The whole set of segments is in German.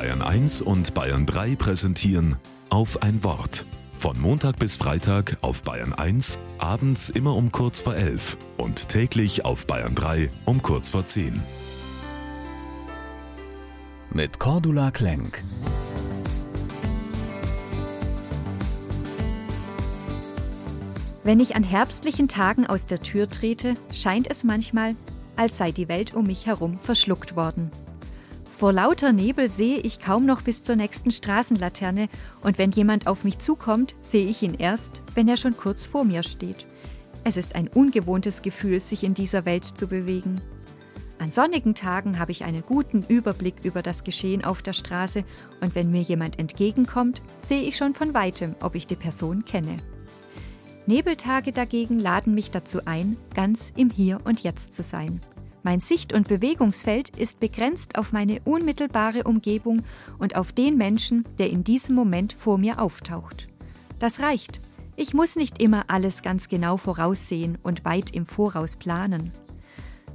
Bayern 1 und Bayern 3 präsentieren auf ein Wort. Von Montag bis Freitag auf Bayern 1, abends immer um kurz vor 11 und täglich auf Bayern 3 um kurz vor 10. Mit Cordula Klenk. Wenn ich an herbstlichen Tagen aus der Tür trete, scheint es manchmal, als sei die Welt um mich herum verschluckt worden. Vor lauter Nebel sehe ich kaum noch bis zur nächsten Straßenlaterne und wenn jemand auf mich zukommt, sehe ich ihn erst, wenn er schon kurz vor mir steht. Es ist ein ungewohntes Gefühl, sich in dieser Welt zu bewegen. An sonnigen Tagen habe ich einen guten Überblick über das Geschehen auf der Straße und wenn mir jemand entgegenkommt, sehe ich schon von weitem, ob ich die Person kenne. Nebeltage dagegen laden mich dazu ein, ganz im Hier und Jetzt zu sein. Mein Sicht- und Bewegungsfeld ist begrenzt auf meine unmittelbare Umgebung und auf den Menschen, der in diesem Moment vor mir auftaucht. Das reicht. Ich muss nicht immer alles ganz genau voraussehen und weit im Voraus planen.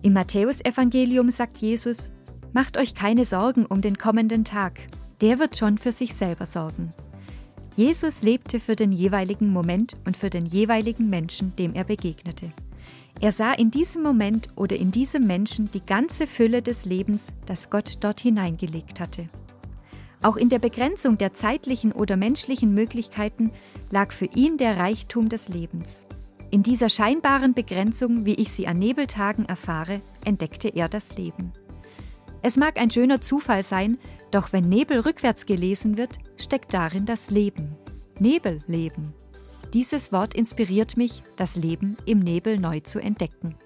Im Matthäusevangelium sagt Jesus, Macht euch keine Sorgen um den kommenden Tag, der wird schon für sich selber sorgen. Jesus lebte für den jeweiligen Moment und für den jeweiligen Menschen, dem er begegnete. Er sah in diesem Moment oder in diesem Menschen die ganze Fülle des Lebens, das Gott dort hineingelegt hatte. Auch in der Begrenzung der zeitlichen oder menschlichen Möglichkeiten lag für ihn der Reichtum des Lebens. In dieser scheinbaren Begrenzung, wie ich sie an Nebeltagen erfahre, entdeckte er das Leben. Es mag ein schöner Zufall sein, doch wenn Nebel rückwärts gelesen wird, steckt darin das Leben. Nebelleben. Dieses Wort inspiriert mich, das Leben im Nebel neu zu entdecken.